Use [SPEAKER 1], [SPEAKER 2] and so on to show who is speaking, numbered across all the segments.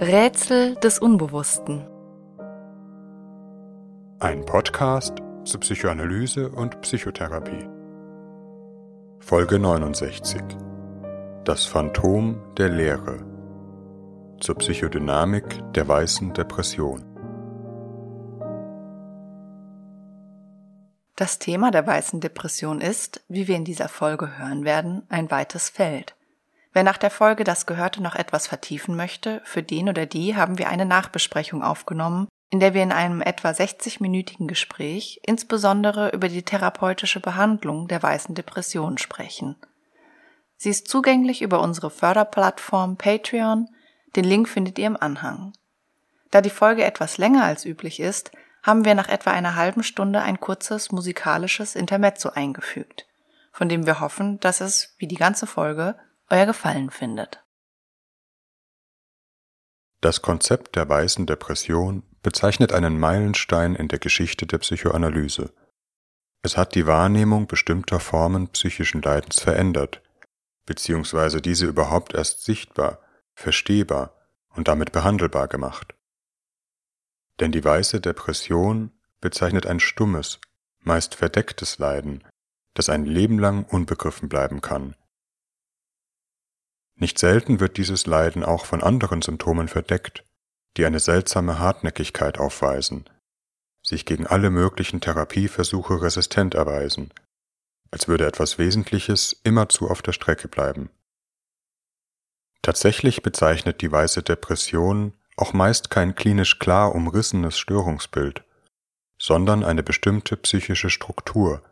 [SPEAKER 1] Rätsel des Unbewussten.
[SPEAKER 2] Ein Podcast zur Psychoanalyse und Psychotherapie. Folge 69. Das Phantom der Lehre. Zur Psychodynamik der weißen Depression.
[SPEAKER 1] Das Thema der weißen Depression ist, wie wir in dieser Folge hören werden, ein weites Feld. Wer nach der Folge das Gehörte noch etwas vertiefen möchte, für den oder die haben wir eine Nachbesprechung aufgenommen, in der wir in einem etwa 60-minütigen Gespräch insbesondere über die therapeutische Behandlung der weißen Depression sprechen. Sie ist zugänglich über unsere Förderplattform Patreon, den Link findet ihr im Anhang. Da die Folge etwas länger als üblich ist, haben wir nach etwa einer halben Stunde ein kurzes musikalisches Intermezzo eingefügt, von dem wir hoffen, dass es, wie die ganze Folge, euer Gefallen findet.
[SPEAKER 2] Das Konzept der weißen Depression bezeichnet einen Meilenstein in der Geschichte der Psychoanalyse. Es hat die Wahrnehmung bestimmter Formen psychischen Leidens verändert, beziehungsweise diese überhaupt erst sichtbar, verstehbar und damit behandelbar gemacht. Denn die weiße Depression bezeichnet ein stummes, meist verdecktes Leiden, das ein Leben lang unbegriffen bleiben kann, nicht selten wird dieses Leiden auch von anderen Symptomen verdeckt, die eine seltsame Hartnäckigkeit aufweisen, sich gegen alle möglichen Therapieversuche resistent erweisen, als würde etwas Wesentliches immerzu auf der Strecke bleiben. Tatsächlich bezeichnet die weiße Depression auch meist kein klinisch klar umrissenes Störungsbild, sondern eine bestimmte psychische Struktur,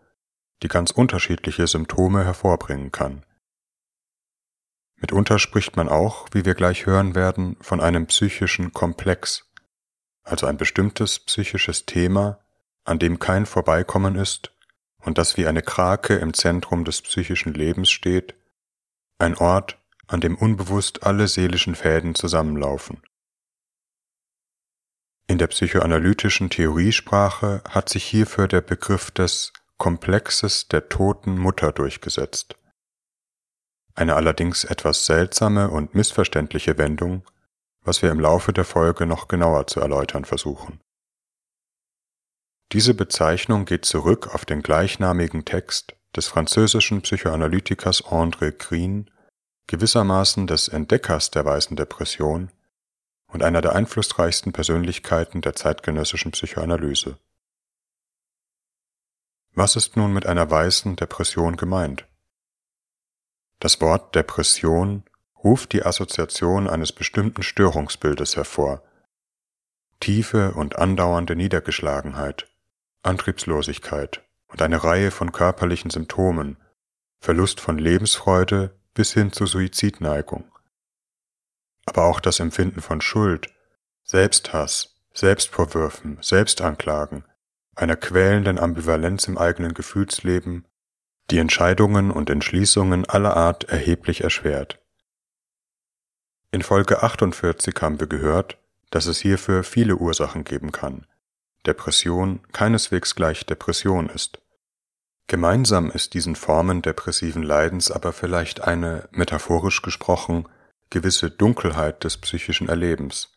[SPEAKER 2] die ganz unterschiedliche Symptome hervorbringen kann. Mitunter spricht man auch, wie wir gleich hören werden, von einem psychischen Komplex, also ein bestimmtes psychisches Thema, an dem kein Vorbeikommen ist und das wie eine Krake im Zentrum des psychischen Lebens steht, ein Ort, an dem unbewusst alle seelischen Fäden zusammenlaufen. In der psychoanalytischen Theoriesprache hat sich hierfür der Begriff des Komplexes der toten Mutter durchgesetzt eine allerdings etwas seltsame und missverständliche Wendung, was wir im Laufe der Folge noch genauer zu erläutern versuchen. Diese Bezeichnung geht zurück auf den gleichnamigen Text des französischen Psychoanalytikers André Green, gewissermaßen des Entdeckers der weißen Depression und einer der einflussreichsten Persönlichkeiten der zeitgenössischen Psychoanalyse. Was ist nun mit einer weißen Depression gemeint? Das Wort Depression ruft die Assoziation eines bestimmten Störungsbildes hervor. Tiefe und andauernde Niedergeschlagenheit, Antriebslosigkeit und eine Reihe von körperlichen Symptomen, Verlust von Lebensfreude bis hin zu Suizidneigung. Aber auch das Empfinden von Schuld, Selbsthass, Selbstvorwürfen, Selbstanklagen, einer quälenden Ambivalenz im eigenen Gefühlsleben die Entscheidungen und Entschließungen aller Art erheblich erschwert. In Folge 48 haben wir gehört, dass es hierfür viele Ursachen geben kann. Depression keineswegs gleich Depression ist. Gemeinsam ist diesen Formen depressiven Leidens aber vielleicht eine, metaphorisch gesprochen, gewisse Dunkelheit des psychischen Erlebens,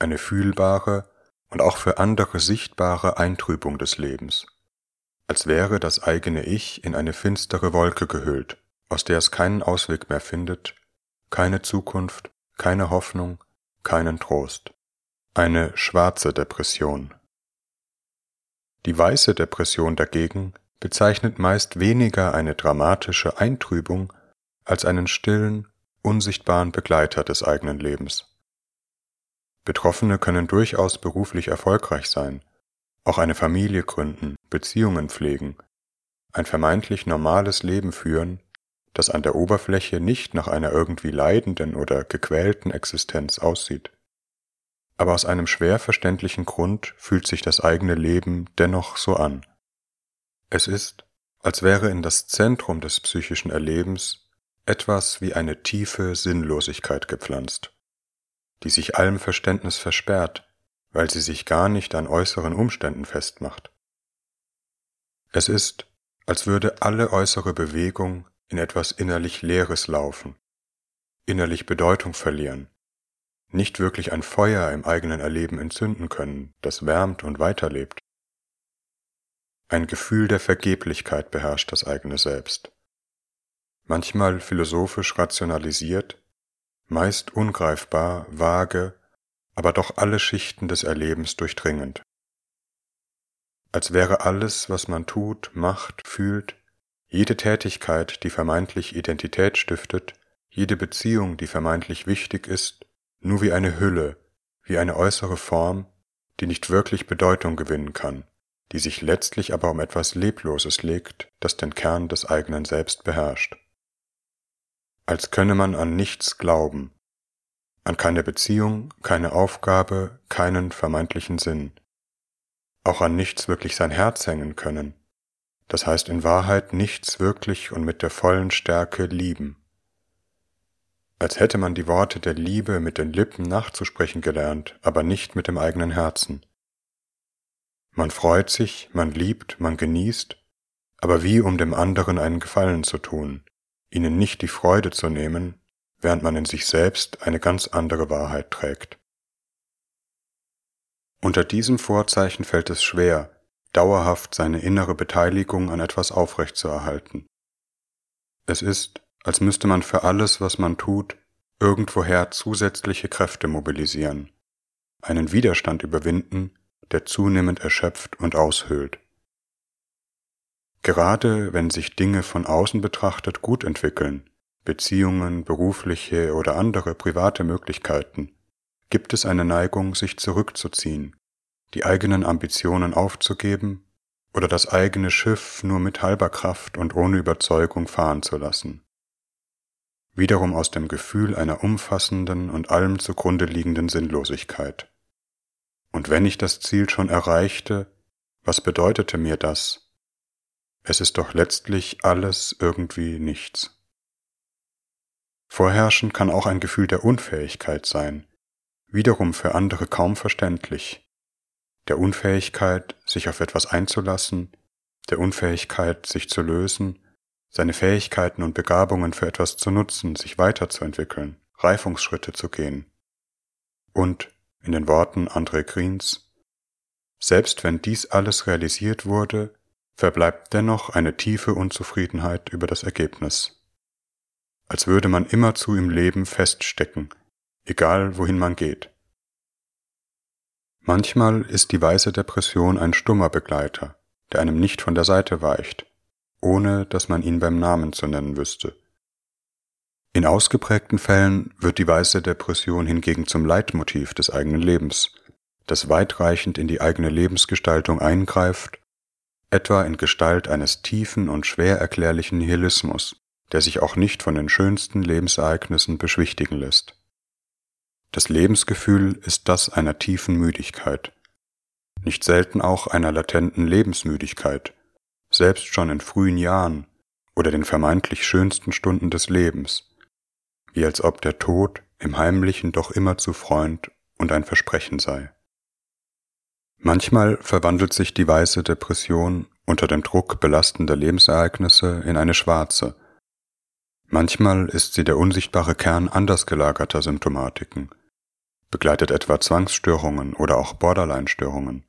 [SPEAKER 2] eine fühlbare und auch für andere sichtbare Eintrübung des Lebens als wäre das eigene Ich in eine finstere Wolke gehüllt, aus der es keinen Ausweg mehr findet, keine Zukunft, keine Hoffnung, keinen Trost. Eine schwarze Depression. Die weiße Depression dagegen bezeichnet meist weniger eine dramatische Eintrübung als einen stillen, unsichtbaren Begleiter des eigenen Lebens. Betroffene können durchaus beruflich erfolgreich sein, auch eine Familie gründen, Beziehungen pflegen, ein vermeintlich normales Leben führen, das an der Oberfläche nicht nach einer irgendwie leidenden oder gequälten Existenz aussieht. Aber aus einem schwer verständlichen Grund fühlt sich das eigene Leben dennoch so an. Es ist, als wäre in das Zentrum des psychischen Erlebens etwas wie eine tiefe Sinnlosigkeit gepflanzt, die sich allem Verständnis versperrt, weil sie sich gar nicht an äußeren Umständen festmacht. Es ist, als würde alle äußere Bewegung in etwas innerlich Leeres laufen, innerlich Bedeutung verlieren, nicht wirklich ein Feuer im eigenen Erleben entzünden können, das wärmt und weiterlebt. Ein Gefühl der Vergeblichkeit beherrscht das eigene Selbst. Manchmal philosophisch rationalisiert, meist ungreifbar, vage, aber doch alle Schichten des Erlebens durchdringend. Als wäre alles, was man tut, macht, fühlt, jede Tätigkeit, die vermeintlich Identität stiftet, jede Beziehung, die vermeintlich wichtig ist, nur wie eine Hülle, wie eine äußere Form, die nicht wirklich Bedeutung gewinnen kann, die sich letztlich aber um etwas Lebloses legt, das den Kern des eigenen Selbst beherrscht. Als könne man an nichts glauben, an keine Beziehung, keine Aufgabe, keinen vermeintlichen Sinn, auch an nichts wirklich sein Herz hängen können, das heißt in Wahrheit nichts wirklich und mit der vollen Stärke lieben. Als hätte man die Worte der Liebe mit den Lippen nachzusprechen gelernt, aber nicht mit dem eigenen Herzen. Man freut sich, man liebt, man genießt, aber wie um dem anderen einen Gefallen zu tun, ihnen nicht die Freude zu nehmen, während man in sich selbst eine ganz andere Wahrheit trägt. Unter diesem Vorzeichen fällt es schwer, dauerhaft seine innere Beteiligung an etwas aufrechtzuerhalten. Es ist, als müsste man für alles, was man tut, irgendwoher zusätzliche Kräfte mobilisieren, einen Widerstand überwinden, der zunehmend erschöpft und aushöhlt. Gerade wenn sich Dinge von außen betrachtet gut entwickeln, Beziehungen, berufliche oder andere private Möglichkeiten, gibt es eine Neigung, sich zurückzuziehen, die eigenen Ambitionen aufzugeben oder das eigene Schiff nur mit halber Kraft und ohne Überzeugung fahren zu lassen. Wiederum aus dem Gefühl einer umfassenden und allem zugrunde liegenden Sinnlosigkeit. Und wenn ich das Ziel schon erreichte, was bedeutete mir das? Es ist doch letztlich alles irgendwie nichts. Vorherrschen kann auch ein Gefühl der Unfähigkeit sein, wiederum für andere kaum verständlich, der Unfähigkeit, sich auf etwas einzulassen, der Unfähigkeit, sich zu lösen, seine Fähigkeiten und Begabungen für etwas zu nutzen, sich weiterzuentwickeln, Reifungsschritte zu gehen. Und, in den Worten André Greens, selbst wenn dies alles realisiert wurde, verbleibt dennoch eine tiefe Unzufriedenheit über das Ergebnis. Als würde man immerzu im Leben feststecken, egal wohin man geht. Manchmal ist die weiße Depression ein stummer Begleiter, der einem nicht von der Seite weicht, ohne dass man ihn beim Namen zu nennen wüsste. In ausgeprägten Fällen wird die weiße Depression hingegen zum Leitmotiv des eigenen Lebens, das weitreichend in die eigene Lebensgestaltung eingreift, etwa in Gestalt eines tiefen und schwer erklärlichen Nihilismus, der sich auch nicht von den schönsten Lebensereignissen beschwichtigen lässt. Das Lebensgefühl ist das einer tiefen Müdigkeit, nicht selten auch einer latenten Lebensmüdigkeit, selbst schon in frühen Jahren oder den vermeintlich schönsten Stunden des Lebens, wie als ob der Tod im Heimlichen doch immer zu Freund und ein Versprechen sei. Manchmal verwandelt sich die weiße Depression unter dem Druck belastender Lebensereignisse in eine schwarze. Manchmal ist sie der unsichtbare Kern anders gelagerter Symptomatiken, begleitet etwa Zwangsstörungen oder auch Borderline-Störungen.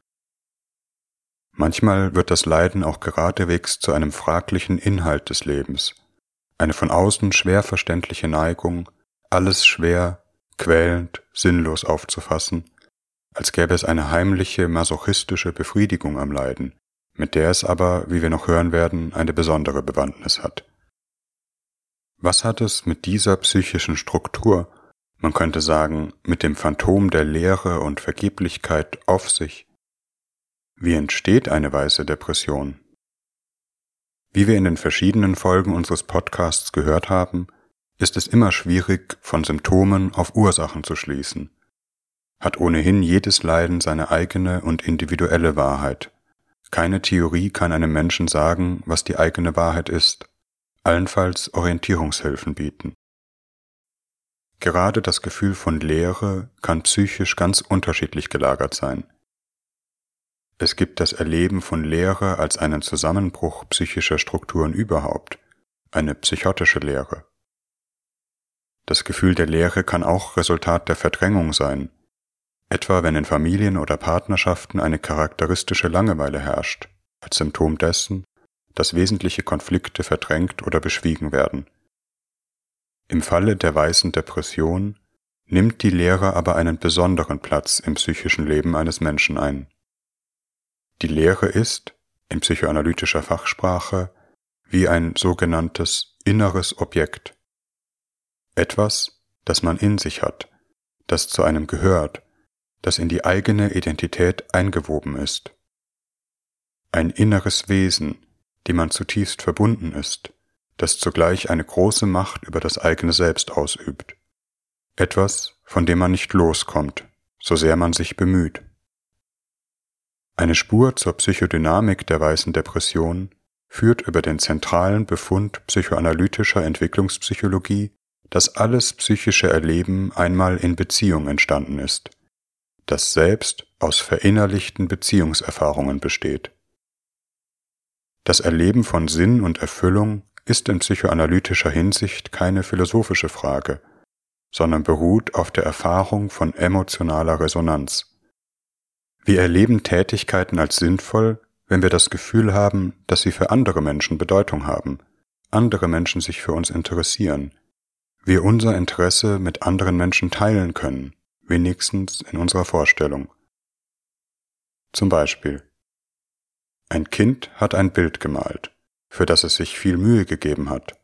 [SPEAKER 2] Manchmal wird das Leiden auch geradewegs zu einem fraglichen Inhalt des Lebens, eine von außen schwer verständliche Neigung, alles schwer, quälend, sinnlos aufzufassen, als gäbe es eine heimliche masochistische Befriedigung am Leiden, mit der es aber, wie wir noch hören werden, eine besondere Bewandtnis hat. Was hat es mit dieser psychischen Struktur man könnte sagen, mit dem Phantom der Leere und Vergeblichkeit auf sich. Wie entsteht eine weiße Depression? Wie wir in den verschiedenen Folgen unseres Podcasts gehört haben, ist es immer schwierig, von Symptomen auf Ursachen zu schließen. Hat ohnehin jedes Leiden seine eigene und individuelle Wahrheit. Keine Theorie kann einem Menschen sagen, was die eigene Wahrheit ist, allenfalls Orientierungshilfen bieten. Gerade das Gefühl von Leere kann psychisch ganz unterschiedlich gelagert sein. Es gibt das Erleben von Leere als einen Zusammenbruch psychischer Strukturen überhaupt, eine psychotische Leere. Das Gefühl der Leere kann auch Resultat der Verdrängung sein, etwa wenn in Familien oder Partnerschaften eine charakteristische Langeweile herrscht, als Symptom dessen, dass wesentliche Konflikte verdrängt oder beschwiegen werden. Im Falle der weißen Depression nimmt die Leere aber einen besonderen Platz im psychischen Leben eines Menschen ein. Die Leere ist, in psychoanalytischer Fachsprache, wie ein sogenanntes inneres Objekt. Etwas, das man in sich hat, das zu einem gehört, das in die eigene Identität eingewoben ist. Ein inneres Wesen, dem man zutiefst verbunden ist, das zugleich eine große Macht über das eigene Selbst ausübt. Etwas, von dem man nicht loskommt, so sehr man sich bemüht. Eine Spur zur Psychodynamik der weißen Depression führt über den zentralen Befund psychoanalytischer Entwicklungspsychologie, dass alles psychische Erleben einmal in Beziehung entstanden ist – das Selbst aus verinnerlichten Beziehungserfahrungen besteht. Das Erleben von Sinn und Erfüllung ist in psychoanalytischer Hinsicht keine philosophische Frage, sondern beruht auf der Erfahrung von emotionaler Resonanz. Wir erleben Tätigkeiten als sinnvoll, wenn wir das Gefühl haben, dass sie für andere Menschen Bedeutung haben, andere Menschen sich für uns interessieren, wir unser Interesse mit anderen Menschen teilen können wenigstens in unserer Vorstellung. Zum Beispiel Ein Kind hat ein Bild gemalt, für das es sich viel Mühe gegeben hat,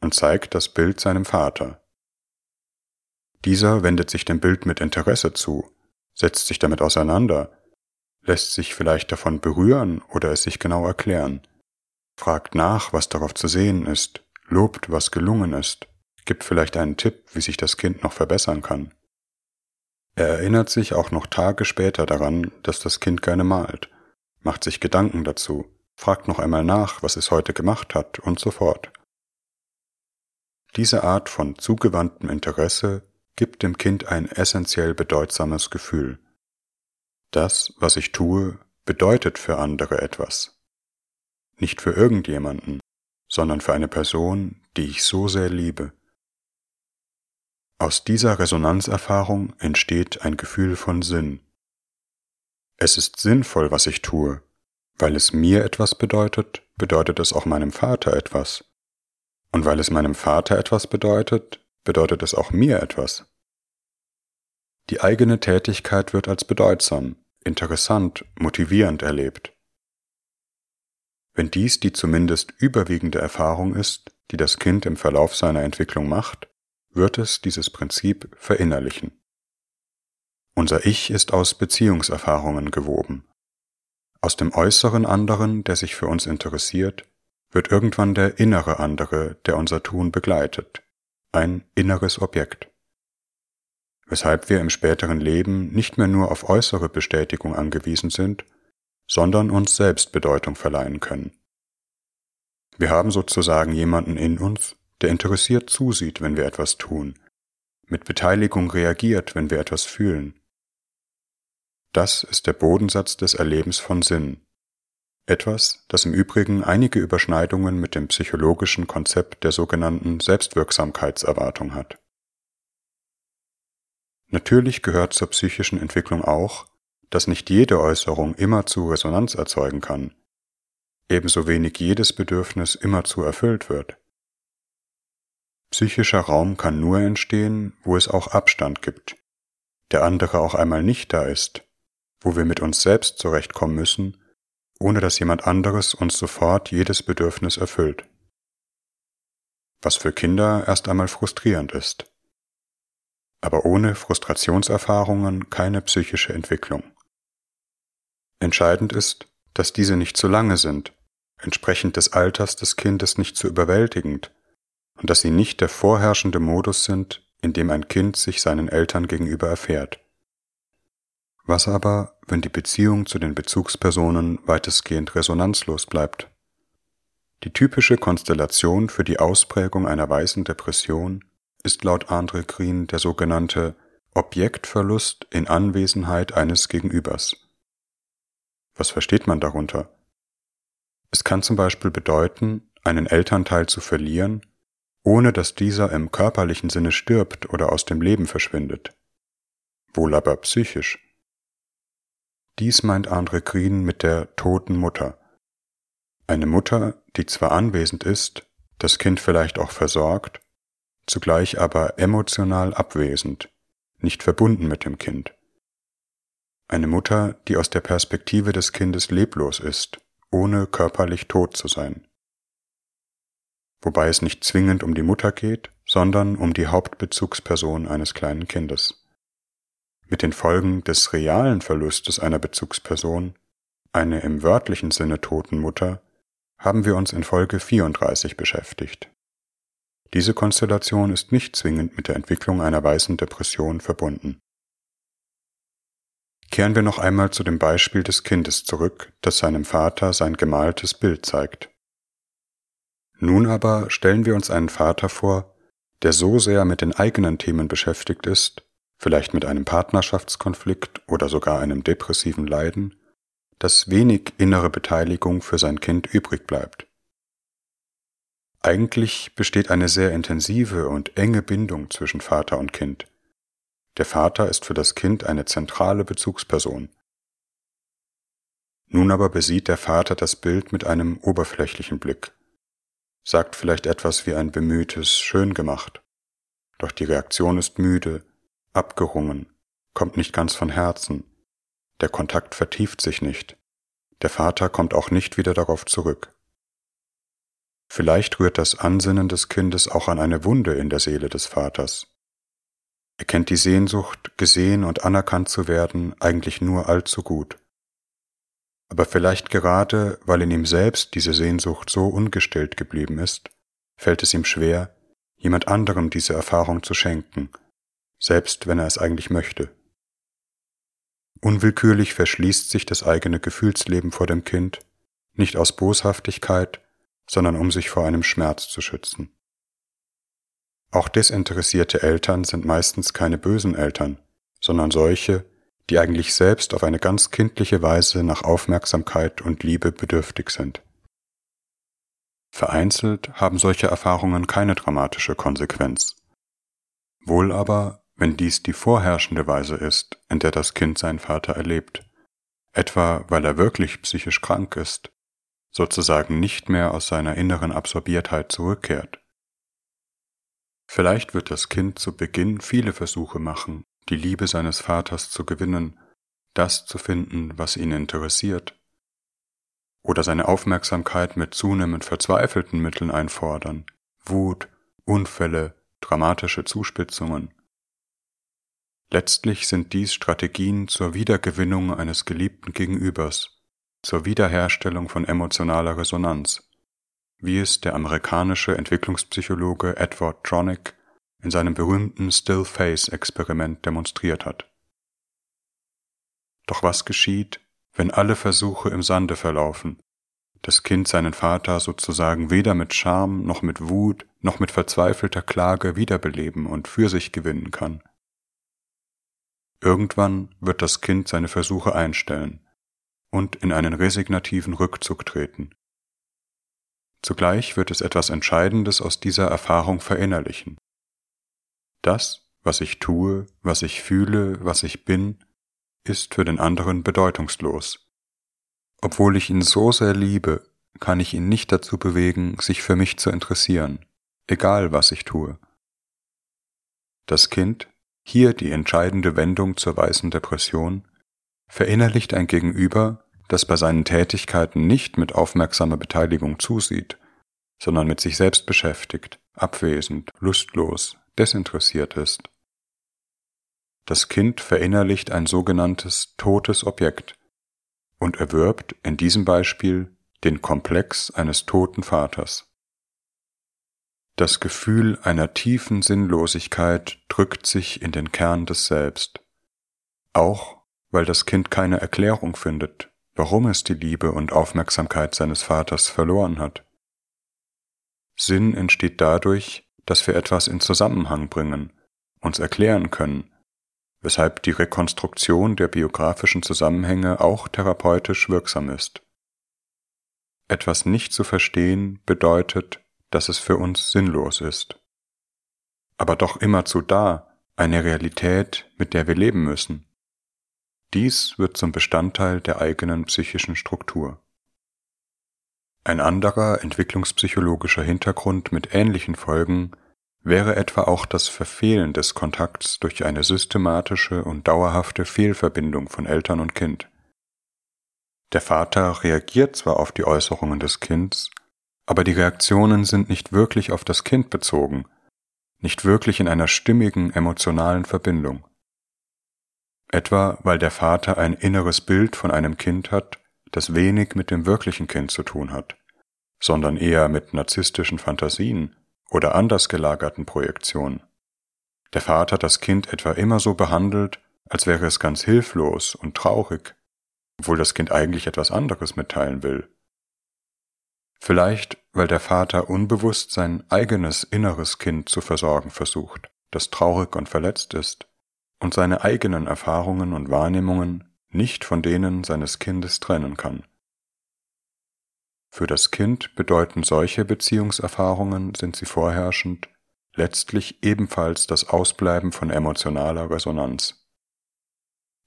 [SPEAKER 2] und zeigt das Bild seinem Vater. Dieser wendet sich dem Bild mit Interesse zu, setzt sich damit auseinander, lässt sich vielleicht davon berühren oder es sich genau erklären, fragt nach, was darauf zu sehen ist, lobt, was gelungen ist, gibt vielleicht einen Tipp, wie sich das Kind noch verbessern kann. Er erinnert sich auch noch Tage später daran, dass das Kind gerne malt, macht sich Gedanken dazu, fragt noch einmal nach, was es heute gemacht hat und so fort. Diese Art von zugewandtem Interesse gibt dem Kind ein essentiell bedeutsames Gefühl. Das, was ich tue, bedeutet für andere etwas. Nicht für irgendjemanden, sondern für eine Person, die ich so sehr liebe. Aus dieser Resonanzerfahrung entsteht ein Gefühl von Sinn. Es ist sinnvoll, was ich tue. Weil es mir etwas bedeutet, bedeutet es auch meinem Vater etwas. Und weil es meinem Vater etwas bedeutet, bedeutet es auch mir etwas. Die eigene Tätigkeit wird als bedeutsam, interessant, motivierend erlebt. Wenn dies die zumindest überwiegende Erfahrung ist, die das Kind im Verlauf seiner Entwicklung macht, wird es dieses Prinzip verinnerlichen. Unser Ich ist aus Beziehungserfahrungen gewoben. Aus dem äußeren anderen, der sich für uns interessiert, wird irgendwann der innere andere, der unser Tun begleitet, ein inneres Objekt. Weshalb wir im späteren Leben nicht mehr nur auf äußere Bestätigung angewiesen sind, sondern uns selbst Bedeutung verleihen können. Wir haben sozusagen jemanden in uns, der interessiert zusieht, wenn wir etwas tun, mit Beteiligung reagiert, wenn wir etwas fühlen. Das ist der Bodensatz des Erlebens von Sinn, etwas, das im Übrigen einige Überschneidungen mit dem psychologischen Konzept der sogenannten Selbstwirksamkeitserwartung hat. Natürlich gehört zur psychischen Entwicklung auch, dass nicht jede Äußerung immer zu Resonanz erzeugen kann, ebenso wenig jedes Bedürfnis immer zu erfüllt wird. Psychischer Raum kann nur entstehen, wo es auch Abstand gibt, der andere auch einmal nicht da ist, wo wir mit uns selbst zurechtkommen müssen, ohne dass jemand anderes uns sofort jedes Bedürfnis erfüllt. Was für Kinder erst einmal frustrierend ist. Aber ohne Frustrationserfahrungen keine psychische Entwicklung. Entscheidend ist, dass diese nicht zu lange sind, entsprechend des Alters des Kindes nicht zu überwältigend, und dass sie nicht der vorherrschende Modus sind, in dem ein Kind sich seinen Eltern gegenüber erfährt. Was aber, wenn die Beziehung zu den Bezugspersonen weitestgehend resonanzlos bleibt? Die typische Konstellation für die Ausprägung einer weißen Depression ist laut Andre Green der sogenannte Objektverlust in Anwesenheit eines Gegenübers. Was versteht man darunter? Es kann zum Beispiel bedeuten, einen Elternteil zu verlieren ohne dass dieser im körperlichen Sinne stirbt oder aus dem Leben verschwindet, wohl aber psychisch. Dies meint André Green mit der toten Mutter. Eine Mutter, die zwar anwesend ist, das Kind vielleicht auch versorgt, zugleich aber emotional abwesend, nicht verbunden mit dem Kind. Eine Mutter, die aus der Perspektive des Kindes leblos ist, ohne körperlich tot zu sein. Wobei es nicht zwingend um die Mutter geht, sondern um die Hauptbezugsperson eines kleinen Kindes. Mit den Folgen des realen Verlustes einer Bezugsperson, eine im wörtlichen Sinne toten Mutter, haben wir uns in Folge 34 beschäftigt. Diese Konstellation ist nicht zwingend mit der Entwicklung einer weißen Depression verbunden. Kehren wir noch einmal zu dem Beispiel des Kindes zurück, das seinem Vater sein gemaltes Bild zeigt. Nun aber stellen wir uns einen Vater vor, der so sehr mit den eigenen Themen beschäftigt ist, vielleicht mit einem Partnerschaftskonflikt oder sogar einem depressiven Leiden, dass wenig innere Beteiligung für sein Kind übrig bleibt. Eigentlich besteht eine sehr intensive und enge Bindung zwischen Vater und Kind. Der Vater ist für das Kind eine zentrale Bezugsperson. Nun aber besieht der Vater das Bild mit einem oberflächlichen Blick, sagt vielleicht etwas wie ein bemühtes Schön gemacht, doch die Reaktion ist müde, abgerungen, kommt nicht ganz von Herzen, der Kontakt vertieft sich nicht, der Vater kommt auch nicht wieder darauf zurück. Vielleicht rührt das Ansinnen des Kindes auch an eine Wunde in der Seele des Vaters. Er kennt die Sehnsucht, gesehen und anerkannt zu werden, eigentlich nur allzu gut. Aber vielleicht gerade, weil in ihm selbst diese Sehnsucht so ungestillt geblieben ist, fällt es ihm schwer, jemand anderem diese Erfahrung zu schenken, selbst wenn er es eigentlich möchte. Unwillkürlich verschließt sich das eigene Gefühlsleben vor dem Kind, nicht aus Boshaftigkeit, sondern um sich vor einem Schmerz zu schützen. Auch desinteressierte Eltern sind meistens keine bösen Eltern, sondern solche, die eigentlich selbst auf eine ganz kindliche Weise nach Aufmerksamkeit und Liebe bedürftig sind. Vereinzelt haben solche Erfahrungen keine dramatische Konsequenz. Wohl aber, wenn dies die vorherrschende Weise ist, in der das Kind seinen Vater erlebt, etwa weil er wirklich psychisch krank ist sozusagen nicht mehr aus seiner inneren Absorbiertheit zurückkehrt. Vielleicht wird das Kind zu Beginn viele Versuche machen, die Liebe seines Vaters zu gewinnen, das zu finden, was ihn interessiert, oder seine Aufmerksamkeit mit zunehmend verzweifelten Mitteln einfordern, Wut, Unfälle, dramatische Zuspitzungen. Letztlich sind dies Strategien zur Wiedergewinnung eines geliebten Gegenübers, zur Wiederherstellung von emotionaler Resonanz, wie es der amerikanische Entwicklungspsychologe Edward Tronick in seinem berühmten Still Face Experiment demonstriert hat. Doch was geschieht, wenn alle Versuche im Sande verlaufen, das Kind seinen Vater sozusagen weder mit Scham noch mit Wut noch mit verzweifelter Klage wiederbeleben und für sich gewinnen kann? Irgendwann wird das Kind seine Versuche einstellen und in einen resignativen Rückzug treten. Zugleich wird es etwas Entscheidendes aus dieser Erfahrung verinnerlichen. Das, was ich tue, was ich fühle, was ich bin, ist für den anderen bedeutungslos. Obwohl ich ihn so sehr liebe, kann ich ihn nicht dazu bewegen, sich für mich zu interessieren, egal was ich tue. Das Kind, hier die entscheidende Wendung zur weißen Depression, verinnerlicht ein Gegenüber, das bei seinen Tätigkeiten nicht mit aufmerksamer Beteiligung zusieht, sondern mit sich selbst beschäftigt, abwesend, lustlos, desinteressiert ist. Das Kind verinnerlicht ein sogenanntes totes Objekt und erwirbt in diesem Beispiel den Komplex eines toten Vaters. Das Gefühl einer tiefen Sinnlosigkeit drückt sich in den Kern des Selbst, auch weil das Kind keine Erklärung findet, warum es die Liebe und Aufmerksamkeit seines Vaters verloren hat. Sinn entsteht dadurch, dass wir etwas in Zusammenhang bringen, uns erklären können, weshalb die Rekonstruktion der biografischen Zusammenhänge auch therapeutisch wirksam ist. Etwas nicht zu verstehen bedeutet, dass es für uns sinnlos ist. Aber doch immerzu da, eine Realität, mit der wir leben müssen. Dies wird zum Bestandteil der eigenen psychischen Struktur. Ein anderer entwicklungspsychologischer Hintergrund mit ähnlichen Folgen wäre etwa auch das Verfehlen des Kontakts durch eine systematische und dauerhafte Fehlverbindung von Eltern und Kind. Der Vater reagiert zwar auf die Äußerungen des Kindes, aber die Reaktionen sind nicht wirklich auf das Kind bezogen, nicht wirklich in einer stimmigen emotionalen Verbindung. Etwa weil der Vater ein inneres Bild von einem Kind hat, das wenig mit dem wirklichen Kind zu tun hat, sondern eher mit narzisstischen Fantasien oder anders gelagerten Projektionen. Der Vater das Kind etwa immer so behandelt, als wäre es ganz hilflos und traurig, obwohl das Kind eigentlich etwas anderes mitteilen will. Vielleicht, weil der Vater unbewusst sein eigenes inneres Kind zu versorgen versucht, das traurig und verletzt ist, und seine eigenen Erfahrungen und Wahrnehmungen nicht von denen seines Kindes trennen kann. Für das Kind bedeuten solche Beziehungserfahrungen, sind sie vorherrschend, letztlich ebenfalls das Ausbleiben von emotionaler Resonanz.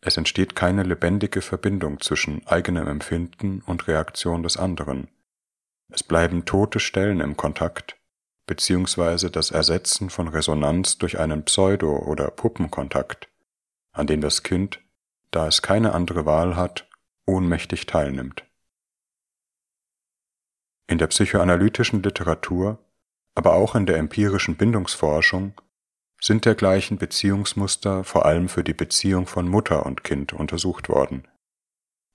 [SPEAKER 2] Es entsteht keine lebendige Verbindung zwischen eigenem Empfinden und Reaktion des anderen. Es bleiben tote Stellen im Kontakt, beziehungsweise das Ersetzen von Resonanz durch einen Pseudo- oder Puppenkontakt, an dem das Kind, da es keine andere Wahl hat, ohnmächtig teilnimmt. In der psychoanalytischen Literatur, aber auch in der empirischen Bindungsforschung sind dergleichen Beziehungsmuster vor allem für die Beziehung von Mutter und Kind untersucht worden,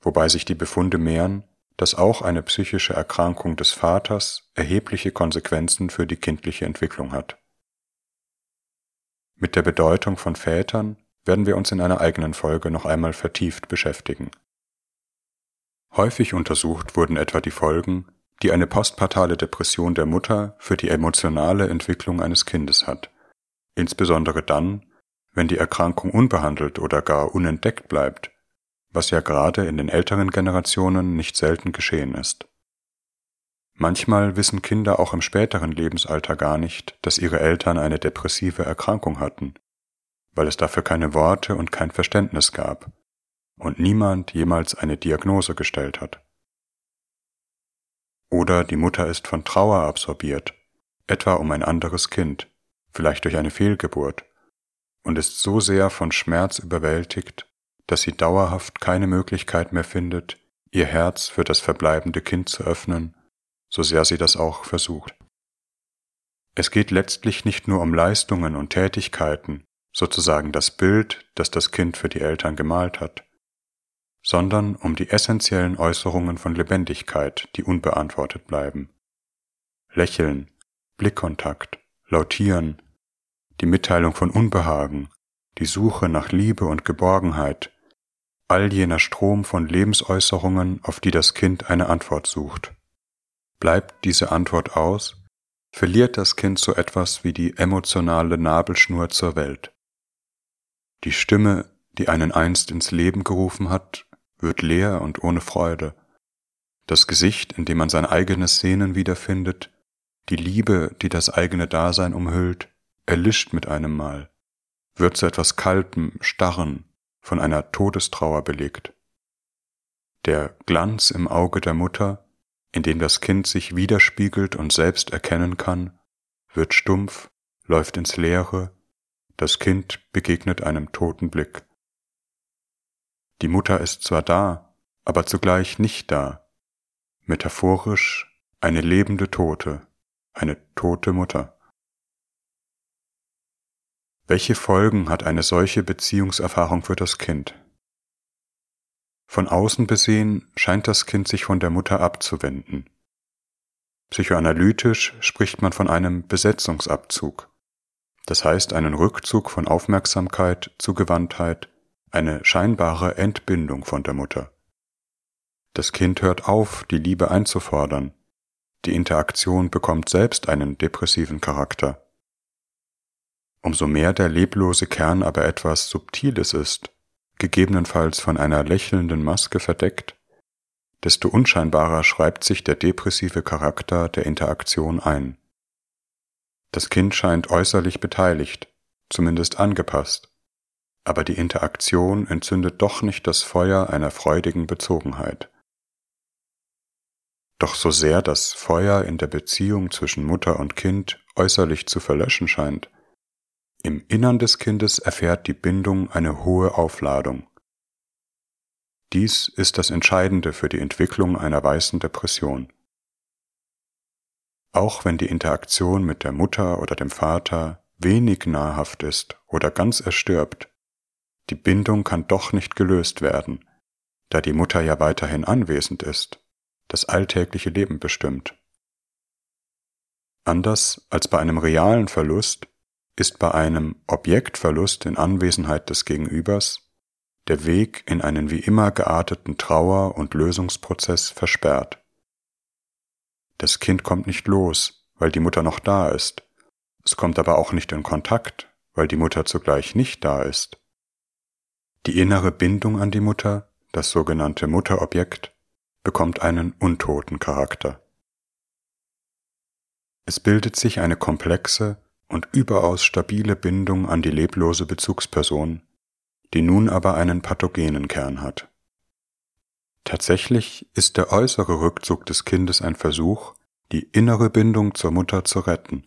[SPEAKER 2] wobei sich die Befunde mehren, dass auch eine psychische Erkrankung des Vaters erhebliche Konsequenzen für die kindliche Entwicklung hat. Mit der Bedeutung von Vätern werden wir uns in einer eigenen Folge noch einmal vertieft beschäftigen. Häufig untersucht wurden etwa die Folgen, die eine postpartale Depression der Mutter für die emotionale Entwicklung eines Kindes hat, insbesondere dann, wenn die Erkrankung unbehandelt oder gar unentdeckt bleibt, was ja gerade in den älteren Generationen nicht selten geschehen ist. Manchmal wissen Kinder auch im späteren Lebensalter gar nicht, dass ihre Eltern eine depressive Erkrankung hatten, weil es dafür keine Worte und kein Verständnis gab und niemand jemals eine Diagnose gestellt hat. Oder die Mutter ist von Trauer absorbiert, etwa um ein anderes Kind, vielleicht durch eine Fehlgeburt, und ist so sehr von Schmerz überwältigt, dass sie dauerhaft keine Möglichkeit mehr findet, ihr Herz für das verbleibende Kind zu öffnen, so sehr sie das auch versucht. Es geht letztlich nicht nur um Leistungen und Tätigkeiten, sozusagen das Bild, das das Kind für die Eltern gemalt hat, sondern um die essentiellen Äußerungen von Lebendigkeit, die unbeantwortet bleiben. Lächeln, Blickkontakt, Lautieren, die Mitteilung von Unbehagen, die Suche nach Liebe und Geborgenheit, all jener Strom von Lebensäußerungen, auf die das Kind eine Antwort sucht. Bleibt diese Antwort aus, verliert das Kind so etwas wie die emotionale Nabelschnur zur Welt. Die Stimme, die einen einst ins Leben gerufen hat, wird leer und ohne Freude. Das Gesicht, in dem man sein eigenes Sehnen wiederfindet, die Liebe, die das eigene Dasein umhüllt, erlischt mit einem Mal, wird zu etwas Kaltem, Starren, von einer Todestrauer belegt. Der Glanz im Auge der Mutter, in dem das Kind sich widerspiegelt und selbst erkennen kann, wird stumpf, läuft ins Leere, das Kind begegnet einem toten Blick. Die Mutter ist zwar da, aber zugleich nicht da. Metaphorisch eine lebende Tote, eine tote Mutter. Welche Folgen hat eine solche Beziehungserfahrung für das Kind? Von außen besehen scheint das Kind sich von der Mutter abzuwenden. Psychoanalytisch spricht man von einem Besetzungsabzug, das heißt einen Rückzug von Aufmerksamkeit, Zugewandtheit eine scheinbare Entbindung von der Mutter. Das Kind hört auf, die Liebe einzufordern, die Interaktion bekommt selbst einen depressiven Charakter. Umso mehr der leblose Kern aber etwas Subtiles ist, gegebenenfalls von einer lächelnden Maske verdeckt, desto unscheinbarer schreibt sich der depressive Charakter der Interaktion ein, Das Kind scheint äußerlich beteiligt, zumindest angepasst, aber die Interaktion entzündet doch nicht das Feuer einer freudigen Bezogenheit. Doch so sehr das Feuer in der Beziehung zwischen Mutter und Kind äußerlich zu verlöschen scheint, im Innern des Kindes erfährt die Bindung eine hohe Aufladung. Dies ist das Entscheidende für die Entwicklung einer weißen Depression. Auch wenn die Interaktion mit der Mutter oder dem Vater wenig nahrhaft ist oder ganz erstirbt, die Bindung kann doch nicht gelöst werden, da die Mutter ja weiterhin anwesend ist, das alltägliche Leben bestimmt. Anders als bei einem realen Verlust ist bei einem Objektverlust in Anwesenheit des Gegenübers der Weg in einen wie immer gearteten Trauer- und Lösungsprozess versperrt. Das Kind kommt nicht los, weil die Mutter noch da ist. Es kommt aber auch nicht in Kontakt, weil die Mutter zugleich nicht da ist. Die innere Bindung an die Mutter, das sogenannte Mutterobjekt, bekommt einen untoten Charakter. Es bildet sich eine komplexe und überaus stabile Bindung an die leblose Bezugsperson, die nun aber einen pathogenen Kern hat. Tatsächlich ist der äußere Rückzug des Kindes ein Versuch, die innere Bindung zur Mutter zu retten,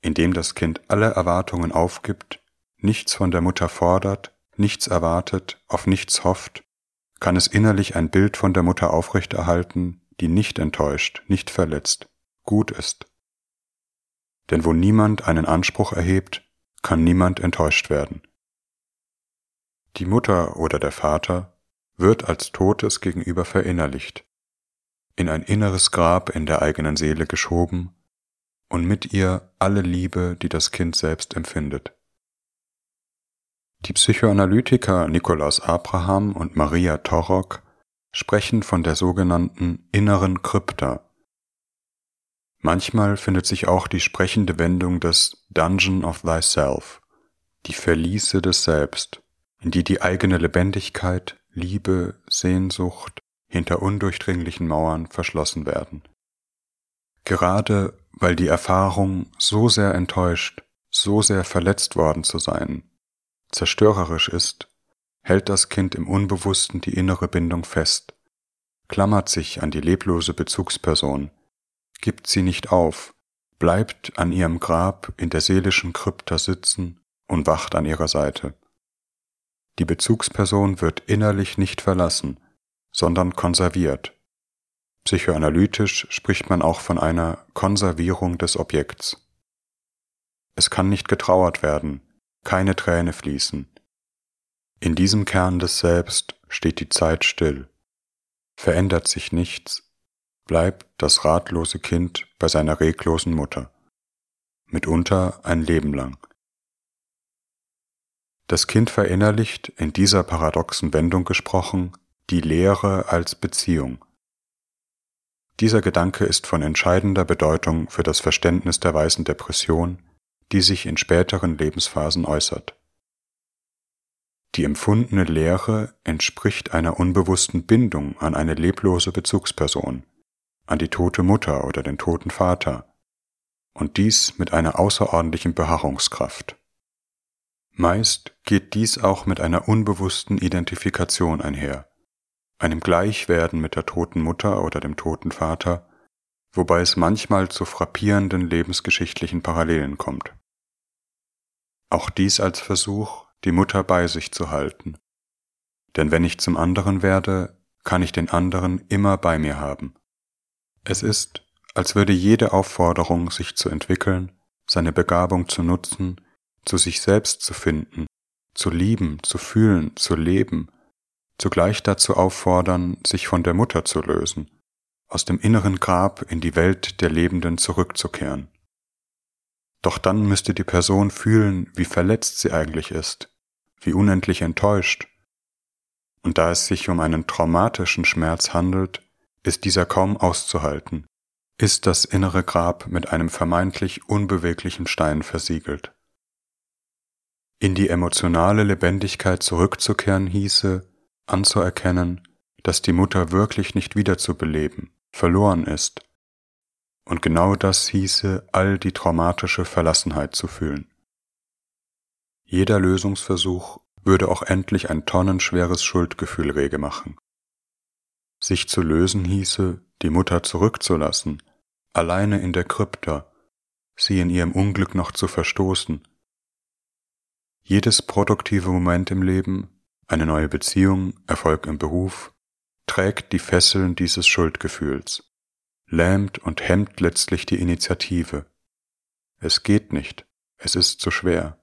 [SPEAKER 2] indem das Kind alle Erwartungen aufgibt, nichts von der Mutter fordert, nichts erwartet, auf nichts hofft, kann es innerlich ein Bild von der Mutter aufrechterhalten, die nicht enttäuscht, nicht verletzt, gut ist. Denn wo niemand einen Anspruch erhebt, kann niemand enttäuscht werden. Die Mutter oder der Vater wird als Totes gegenüber verinnerlicht, in ein inneres Grab in der eigenen Seele geschoben und mit ihr alle Liebe, die das Kind selbst empfindet. Die Psychoanalytiker Nikolaus Abraham und Maria Torok sprechen von der sogenannten inneren Krypta, Manchmal findet sich auch die sprechende Wendung des Dungeon of Thyself, die Verliese des Selbst, in die die eigene Lebendigkeit, Liebe, Sehnsucht hinter undurchdringlichen Mauern verschlossen werden. Gerade weil die Erfahrung so sehr enttäuscht, so sehr verletzt worden zu sein, zerstörerisch ist, hält das Kind im Unbewussten die innere Bindung fest, klammert sich an die leblose Bezugsperson, gibt sie nicht auf, bleibt an ihrem Grab in der seelischen Krypta sitzen und wacht an ihrer Seite. Die Bezugsperson wird innerlich nicht verlassen, sondern konserviert. Psychoanalytisch spricht man auch von einer Konservierung des Objekts. Es kann nicht getrauert werden, keine Träne fließen. In diesem Kern des Selbst steht die Zeit still, verändert sich nichts, bleibt das ratlose Kind bei seiner reglosen Mutter, mitunter ein Leben lang. Das Kind verinnerlicht, in dieser paradoxen Wendung gesprochen, die Lehre als Beziehung. Dieser Gedanke ist von entscheidender Bedeutung für das Verständnis der weißen Depression, die sich in späteren Lebensphasen äußert. Die empfundene Lehre entspricht einer unbewussten Bindung an eine leblose Bezugsperson, an die tote Mutter oder den toten Vater, und dies mit einer außerordentlichen Beharrungskraft. Meist geht dies auch mit einer unbewussten Identifikation einher, einem Gleichwerden mit der toten Mutter oder dem toten Vater, wobei es manchmal zu frappierenden lebensgeschichtlichen Parallelen kommt. Auch dies als Versuch, die Mutter bei sich zu halten. Denn wenn ich zum anderen werde, kann ich den anderen immer bei mir haben. Es ist, als würde jede Aufforderung, sich zu entwickeln, seine Begabung zu nutzen, zu sich selbst zu finden, zu lieben, zu fühlen, zu leben, zugleich dazu auffordern, sich von der Mutter zu lösen, aus dem inneren Grab in die Welt der Lebenden zurückzukehren. Doch dann müsste die Person fühlen, wie verletzt sie eigentlich ist, wie unendlich enttäuscht. Und da es sich um einen traumatischen Schmerz handelt, ist dieser kaum auszuhalten, ist das innere Grab mit einem vermeintlich unbeweglichen Stein versiegelt. In die emotionale Lebendigkeit zurückzukehren hieße, anzuerkennen, dass die Mutter wirklich nicht wiederzubeleben, verloren ist, Und genau das hieße, all die traumatische Verlassenheit zu fühlen. Jeder Lösungsversuch würde auch endlich ein tonnenschweres Schuldgefühl rege machen. Sich zu lösen hieße, die Mutter zurückzulassen, alleine in der Krypta, sie in ihrem Unglück noch zu verstoßen. Jedes produktive Moment im Leben, eine neue Beziehung, Erfolg im Beruf, trägt die Fesseln dieses Schuldgefühls, lähmt und hemmt letztlich die Initiative. Es geht nicht, es ist zu schwer.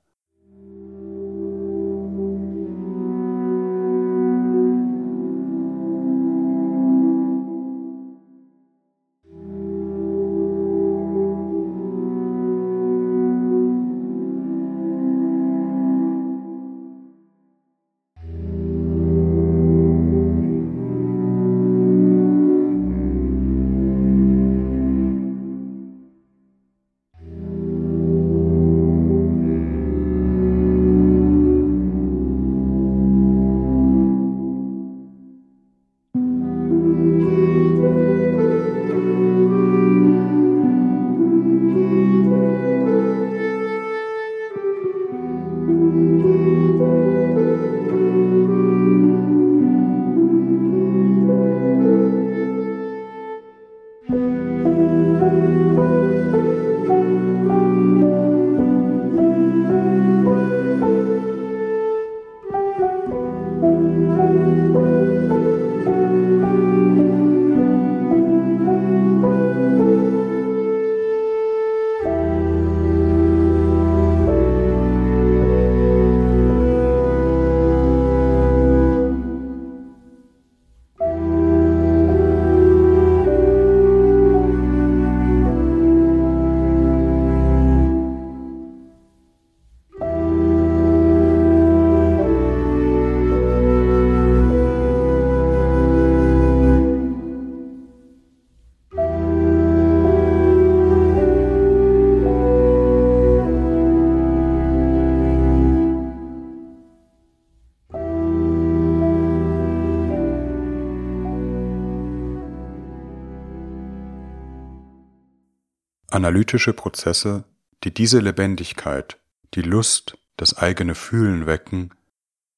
[SPEAKER 2] Analytische Prozesse, die diese Lebendigkeit, die Lust, das eigene Fühlen wecken,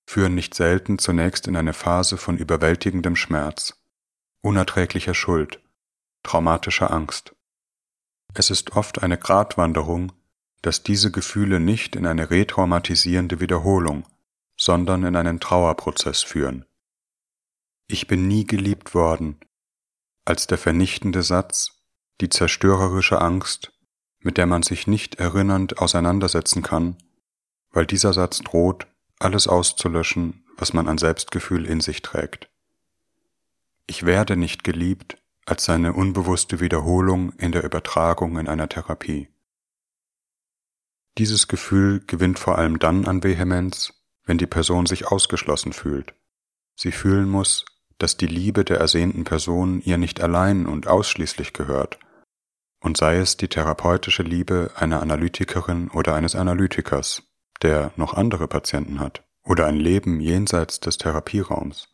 [SPEAKER 2] führen nicht selten zunächst in eine Phase von überwältigendem Schmerz, unerträglicher Schuld, traumatischer Angst. Es ist oft eine Gratwanderung, dass diese Gefühle nicht in eine retraumatisierende Wiederholung, sondern in einen Trauerprozess führen. Ich bin nie geliebt worden, als der vernichtende Satz, die zerstörerische Angst, mit der man sich nicht erinnernd auseinandersetzen kann, weil dieser Satz droht, alles auszulöschen, was man an Selbstgefühl in sich trägt. Ich werde nicht geliebt als seine unbewusste Wiederholung in der Übertragung in einer Therapie. Dieses Gefühl gewinnt vor allem dann an Vehemenz, wenn die Person sich ausgeschlossen fühlt. Sie fühlen muss, dass die Liebe der ersehnten Person ihr nicht allein und ausschließlich gehört, und sei es die therapeutische Liebe einer Analytikerin oder eines Analytikers, der noch andere Patienten hat, oder ein Leben jenseits des Therapieraums.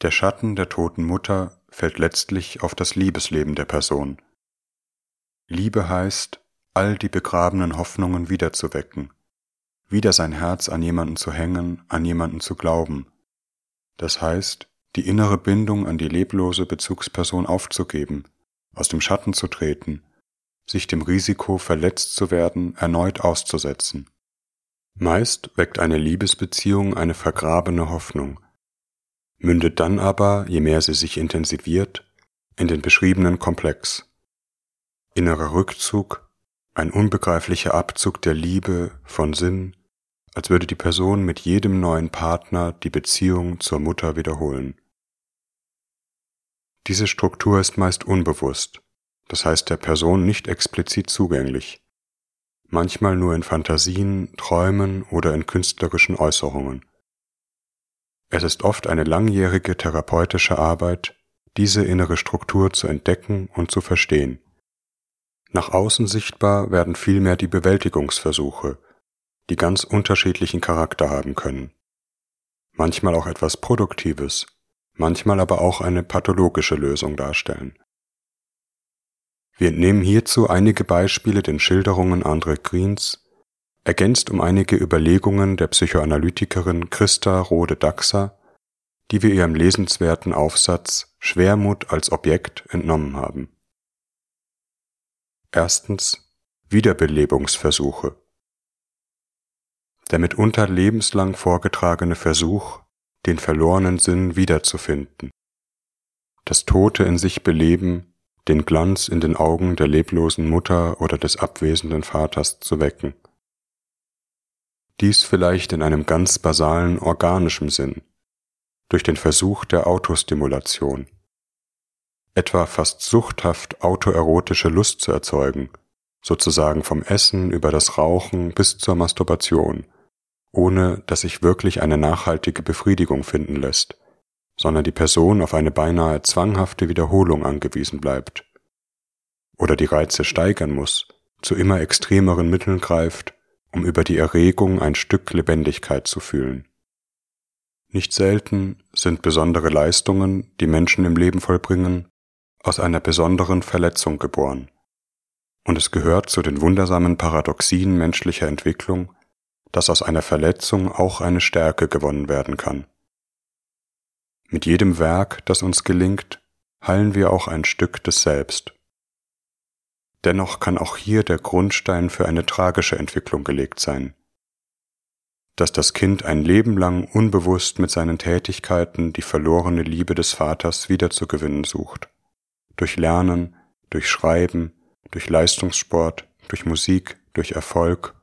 [SPEAKER 2] Der Schatten der toten Mutter fällt letztlich auf das Liebesleben der Person. Liebe heißt, all die begrabenen Hoffnungen wiederzuwecken, wieder sein Herz an jemanden zu hängen, an jemanden zu glauben. Das heißt, die innere Bindung an die leblose Bezugsperson aufzugeben, aus dem Schatten zu treten, sich dem Risiko, verletzt zu werden, erneut auszusetzen. Meist weckt eine Liebesbeziehung eine vergrabene Hoffnung, mündet dann aber, je mehr sie sich intensiviert, in den beschriebenen Komplex. Innerer Rückzug, ein unbegreiflicher Abzug der Liebe von Sinn, als würde die Person mit jedem neuen Partner die Beziehung zur Mutter wiederholen. Diese Struktur ist meist unbewusst, das heißt der Person nicht explizit zugänglich, manchmal nur in Fantasien, Träumen oder in künstlerischen Äußerungen. Es ist oft eine langjährige therapeutische Arbeit, diese innere Struktur zu entdecken und zu verstehen. Nach außen sichtbar werden vielmehr die Bewältigungsversuche, die ganz unterschiedlichen Charakter haben können. Manchmal auch etwas Produktives, manchmal aber auch eine pathologische Lösung darstellen. Wir entnehmen hierzu einige Beispiele den Schilderungen André Greens, ergänzt um einige Überlegungen der Psychoanalytikerin Christa Rode-Daxer, die wir ihrem lesenswerten Aufsatz Schwermut als Objekt entnommen haben. Erstens Wiederbelebungsversuche. Der mitunter lebenslang vorgetragene Versuch, den verlorenen Sinn wiederzufinden. Das Tote in sich beleben den Glanz in den Augen der leblosen Mutter oder des abwesenden Vaters zu wecken. Dies vielleicht in einem ganz basalen organischen Sinn, durch den Versuch der Autostimulation, etwa fast suchthaft autoerotische Lust zu erzeugen, sozusagen vom Essen über das Rauchen bis zur Masturbation, ohne dass sich wirklich eine nachhaltige Befriedigung finden lässt, sondern die Person auf eine beinahe zwanghafte Wiederholung angewiesen bleibt oder die Reize steigern muss, zu immer extremeren Mitteln greift, um über die Erregung ein Stück Lebendigkeit zu fühlen. Nicht selten sind besondere Leistungen, die Menschen im Leben vollbringen, aus einer besonderen Verletzung geboren. Und es gehört zu den wundersamen Paradoxien menschlicher Entwicklung, dass aus einer Verletzung auch eine Stärke gewonnen werden kann. Mit jedem Werk, das uns gelingt, heilen wir auch ein Stück des Selbst. Dennoch kann auch hier der Grundstein für eine tragische Entwicklung gelegt sein. Dass das Kind ein Leben lang unbewusst mit seinen Tätigkeiten die verlorene Liebe des Vaters wiederzugewinnen sucht. Durch Lernen, durch Schreiben, durch Leistungssport, durch Musik, durch Erfolg.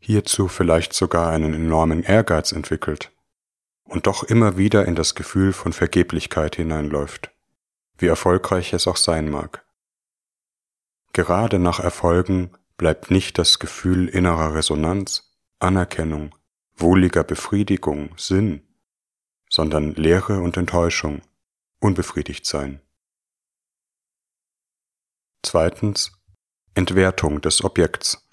[SPEAKER 2] Hierzu vielleicht sogar einen enormen Ehrgeiz entwickelt und doch immer wieder in das Gefühl von Vergeblichkeit hineinläuft, wie erfolgreich es auch sein mag. Gerade nach Erfolgen bleibt nicht das Gefühl innerer Resonanz, Anerkennung, wohliger Befriedigung, Sinn, sondern Leere und Enttäuschung, unbefriedigt sein. Zweitens Entwertung des Objekts.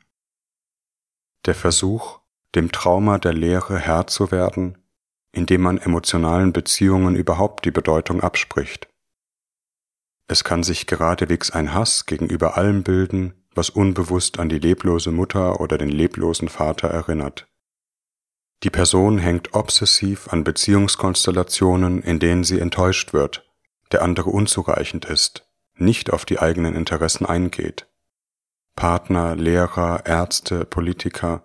[SPEAKER 2] Der Versuch, dem Trauma der Lehre Herr zu werden, indem man emotionalen Beziehungen überhaupt die Bedeutung abspricht. Es kann sich geradewegs ein Hass gegenüber allem bilden, was unbewusst an die leblose Mutter oder den leblosen Vater erinnert. Die Person hängt obsessiv an Beziehungskonstellationen, in denen sie enttäuscht wird, der andere unzureichend ist, nicht auf die eigenen Interessen eingeht. Partner, Lehrer, Ärzte, Politiker,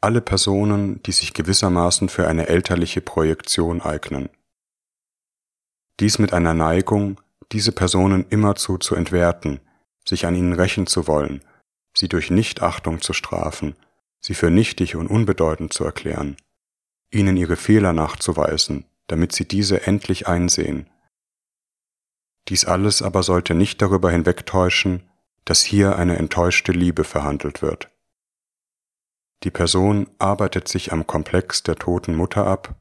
[SPEAKER 2] alle Personen, die sich gewissermaßen für eine elterliche Projektion eignen. Dies mit einer Neigung, diese Personen immerzu zu entwerten, sich an ihnen rächen zu wollen, sie durch Nichtachtung zu strafen, sie für nichtig und unbedeutend zu erklären, ihnen ihre Fehler nachzuweisen, damit sie diese endlich einsehen. Dies alles aber sollte nicht darüber hinwegtäuschen, dass hier eine enttäuschte Liebe verhandelt wird. Die Person arbeitet sich am Komplex der toten Mutter ab,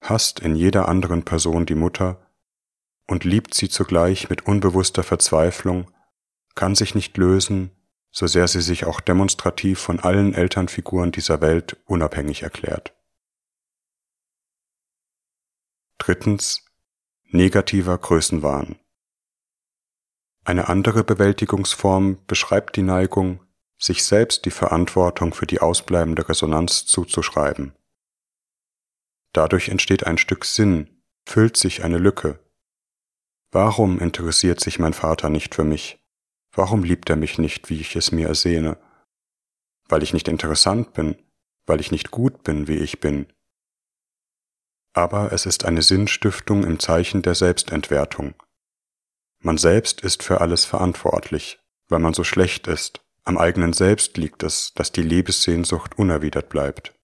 [SPEAKER 2] hasst in jeder anderen Person die Mutter und liebt sie zugleich mit unbewusster Verzweiflung, kann sich nicht lösen, so sehr sie sich auch demonstrativ von allen Elternfiguren dieser Welt unabhängig erklärt. Drittens negativer Größenwahn. Eine andere Bewältigungsform beschreibt die Neigung, sich selbst die Verantwortung für die ausbleibende Resonanz zuzuschreiben. Dadurch entsteht ein Stück Sinn, füllt sich eine Lücke, Warum interessiert sich mein Vater nicht für mich? Warum liebt er mich nicht, wie ich es mir ersehne? Weil ich nicht interessant bin, weil ich nicht gut bin, wie ich bin. Aber es ist eine Sinnstiftung im Zeichen der Selbstentwertung. Man selbst ist für alles verantwortlich, weil man so schlecht ist. Am eigenen Selbst liegt es, dass die Liebessehnsucht unerwidert bleibt.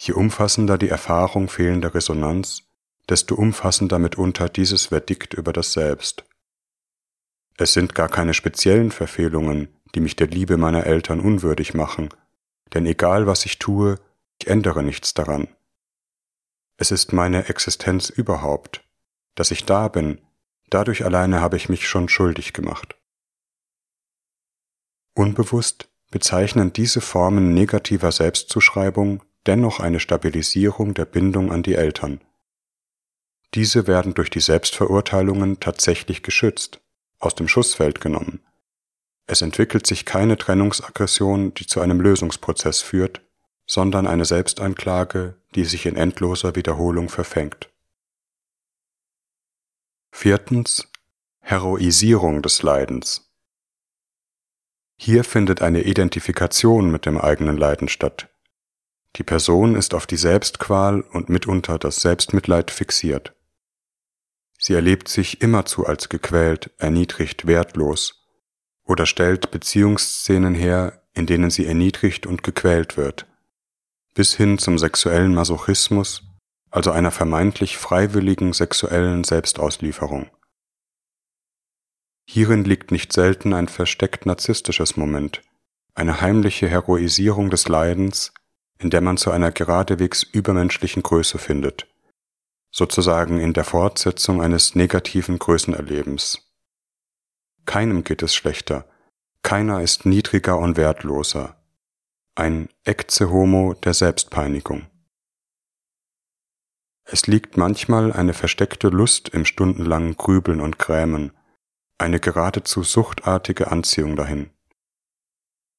[SPEAKER 2] Je umfassender die Erfahrung fehlender Resonanz, desto umfassender mitunter dieses Verdikt über das Selbst. Es sind gar keine speziellen Verfehlungen, die mich der Liebe meiner Eltern unwürdig machen, denn egal was ich tue, ich ändere nichts daran. Es ist meine Existenz überhaupt, dass ich da bin, dadurch alleine habe ich mich schon schuldig gemacht. Unbewusst bezeichnen diese Formen negativer Selbstzuschreibung dennoch eine Stabilisierung der Bindung an die Eltern diese werden durch die Selbstverurteilungen tatsächlich geschützt, aus dem Schussfeld genommen. Es entwickelt sich keine Trennungsaggression, die zu einem Lösungsprozess führt, sondern eine Selbstanklage, die sich in endloser Wiederholung verfängt. Viertens Heroisierung des Leidens. Hier findet eine Identifikation mit dem eigenen Leiden statt. Die Person ist auf die Selbstqual und mitunter das Selbstmitleid fixiert. Sie erlebt sich immerzu als gequält, erniedrigt, wertlos oder stellt Beziehungsszenen her, in denen sie erniedrigt und gequält wird, bis hin zum sexuellen Masochismus, also einer vermeintlich freiwilligen sexuellen Selbstauslieferung. Hierin liegt nicht selten ein versteckt narzisstisches Moment, eine heimliche Heroisierung des Leidens, in der man zu einer geradewegs übermenschlichen Größe findet, sozusagen in der Fortsetzung eines negativen Größenerlebens. Keinem geht es schlechter, keiner ist niedriger und wertloser, ein Ecce Homo der Selbstpeinigung. Es liegt manchmal eine versteckte Lust im stundenlangen Grübeln und Grämen, eine geradezu suchtartige Anziehung dahin.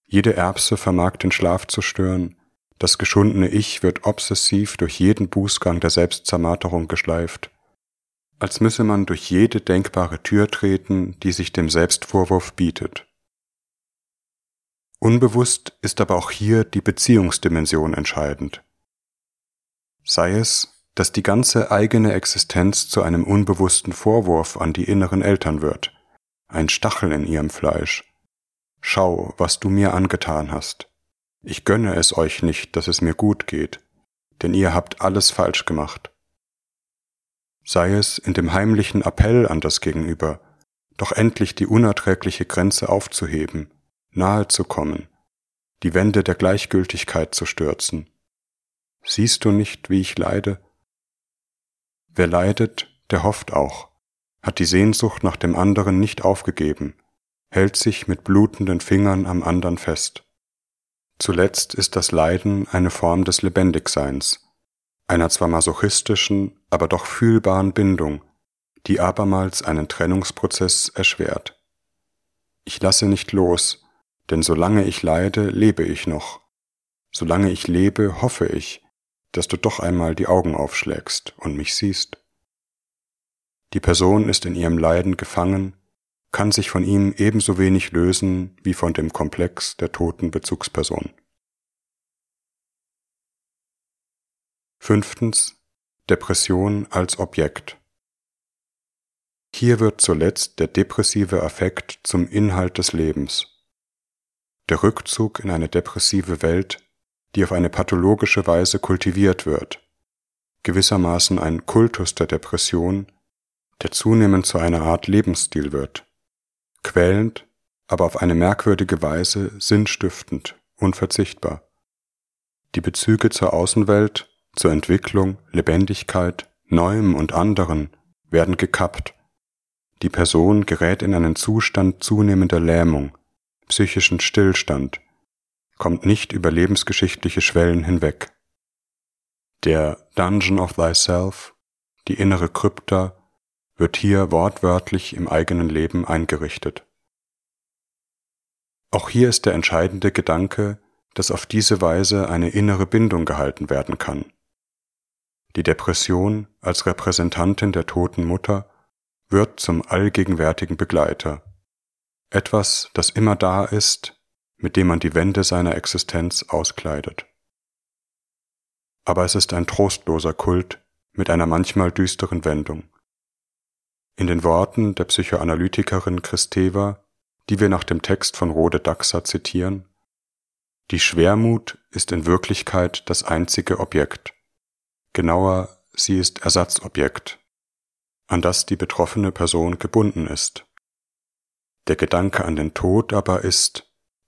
[SPEAKER 2] Jede Erbse vermag den Schlaf zu stören, das geschundene Ich wird obsessiv durch jeden Bußgang der Selbstzermarterung geschleift, als müsse man durch jede denkbare Tür treten, die sich dem Selbstvorwurf bietet. Unbewusst ist aber auch hier die Beziehungsdimension entscheidend. Sei es, dass die ganze eigene Existenz zu einem unbewussten Vorwurf an die inneren Eltern wird, ein Stachel in ihrem Fleisch. Schau, was du mir angetan hast. Ich gönne es euch nicht, dass es mir gut geht, denn ihr habt alles falsch gemacht. Sei es in dem heimlichen Appell an das Gegenüber, doch endlich die unerträgliche Grenze aufzuheben, nahe zu kommen, die Wände der Gleichgültigkeit zu stürzen. Siehst du nicht, wie ich leide? Wer leidet, der hofft auch hat die Sehnsucht nach dem anderen nicht aufgegeben, hält sich mit blutenden Fingern am anderen fest. Zuletzt ist das Leiden eine Form des Lebendigseins, einer zwar masochistischen, aber doch fühlbaren Bindung, die abermals einen Trennungsprozess erschwert. Ich lasse nicht los, denn solange ich leide, lebe ich noch. Solange ich lebe, hoffe ich, dass du doch einmal die Augen aufschlägst und mich siehst. Die Person ist in ihrem Leiden gefangen, kann sich von ihm ebenso wenig lösen wie von dem Komplex der toten Bezugsperson. Fünftens. Depression als Objekt. Hier wird zuletzt der depressive Affekt zum Inhalt des Lebens. Der Rückzug in eine depressive Welt, die auf eine pathologische Weise kultiviert wird, gewissermaßen ein Kultus der Depression, der zunehmend zu einer Art Lebensstil wird. Quälend, aber auf eine merkwürdige Weise sinnstiftend, unverzichtbar. Die Bezüge zur Außenwelt, zur Entwicklung, Lebendigkeit, Neuem und anderen werden gekappt. Die Person gerät in einen Zustand zunehmender Lähmung, psychischen Stillstand, kommt nicht über lebensgeschichtliche Schwellen hinweg. Der Dungeon of Thyself, die innere Krypta, wird hier wortwörtlich im eigenen Leben eingerichtet. Auch hier ist der entscheidende Gedanke, dass auf diese Weise eine innere Bindung gehalten werden kann. Die Depression als Repräsentantin der toten Mutter wird zum allgegenwärtigen Begleiter, etwas, das immer da ist, mit dem man die Wände seiner Existenz auskleidet. Aber es ist ein trostloser Kult mit einer manchmal düsteren Wendung. In den Worten der Psychoanalytikerin Kristeva, die wir nach dem Text von Rode Daxa zitieren, die Schwermut ist in Wirklichkeit das einzige Objekt. Genauer, sie ist Ersatzobjekt, an das die betroffene Person gebunden ist. Der Gedanke an den Tod aber ist